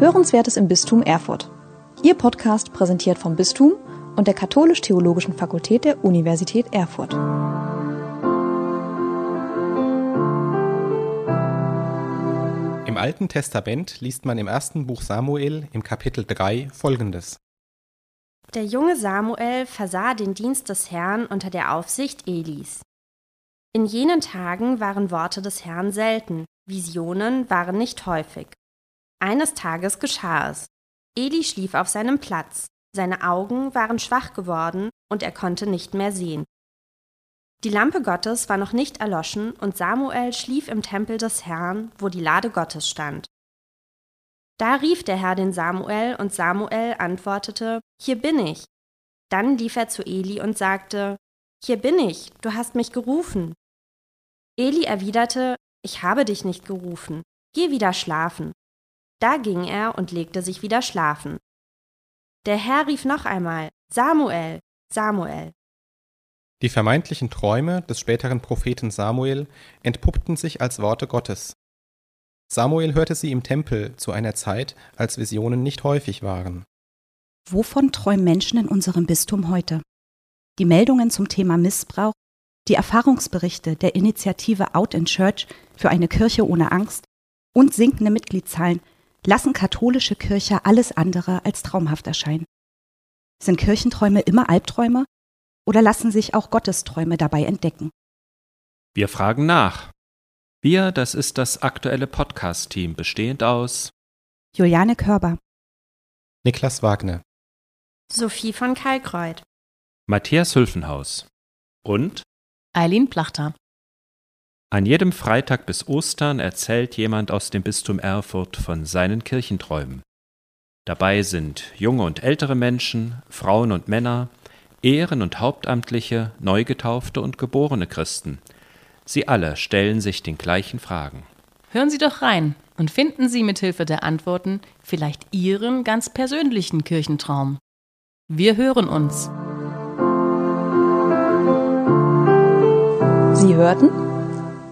Hörenswertes im Bistum Erfurt. Ihr Podcast präsentiert vom Bistum und der Katholisch-Theologischen Fakultät der Universität Erfurt. Im Alten Testament liest man im ersten Buch Samuel im Kapitel 3 folgendes. Der junge Samuel versah den Dienst des Herrn unter der Aufsicht Elis. In jenen Tagen waren Worte des Herrn selten, Visionen waren nicht häufig. Eines Tages geschah es. Eli schlief auf seinem Platz, seine Augen waren schwach geworden und er konnte nicht mehr sehen. Die Lampe Gottes war noch nicht erloschen und Samuel schlief im Tempel des Herrn, wo die Lade Gottes stand. Da rief der Herr den Samuel und Samuel antwortete, Hier bin ich. Dann lief er zu Eli und sagte, Hier bin ich, du hast mich gerufen. Eli erwiderte, Ich habe dich nicht gerufen, geh wieder schlafen. Da ging er und legte sich wieder schlafen. Der Herr rief noch einmal, Samuel, Samuel. Die vermeintlichen Träume des späteren Propheten Samuel entpuppten sich als Worte Gottes. Samuel hörte sie im Tempel zu einer Zeit, als Visionen nicht häufig waren. Wovon träumen Menschen in unserem Bistum heute? Die Meldungen zum Thema Missbrauch, die Erfahrungsberichte der Initiative Out in Church für eine Kirche ohne Angst und sinkende Mitgliedszahlen lassen katholische Kirche alles andere als traumhaft erscheinen. Sind Kirchenträume immer Albträume oder lassen sich auch Gottesträume dabei entdecken? Wir fragen nach. Wir, das ist das aktuelle Podcast-Team, bestehend aus Juliane Körber, Niklas Wagner, Sophie von Kalkreuth, Matthias Hülfenhaus und Eileen Plachter. An jedem Freitag bis Ostern erzählt jemand aus dem Bistum Erfurt von seinen Kirchenträumen. Dabei sind junge und ältere Menschen, Frauen und Männer, Ehren- und Hauptamtliche, Neugetaufte und geborene Christen. Sie alle stellen sich den gleichen Fragen. Hören Sie doch rein und finden Sie mithilfe der Antworten vielleicht Ihren ganz persönlichen Kirchentraum. Wir hören uns. Sie hörten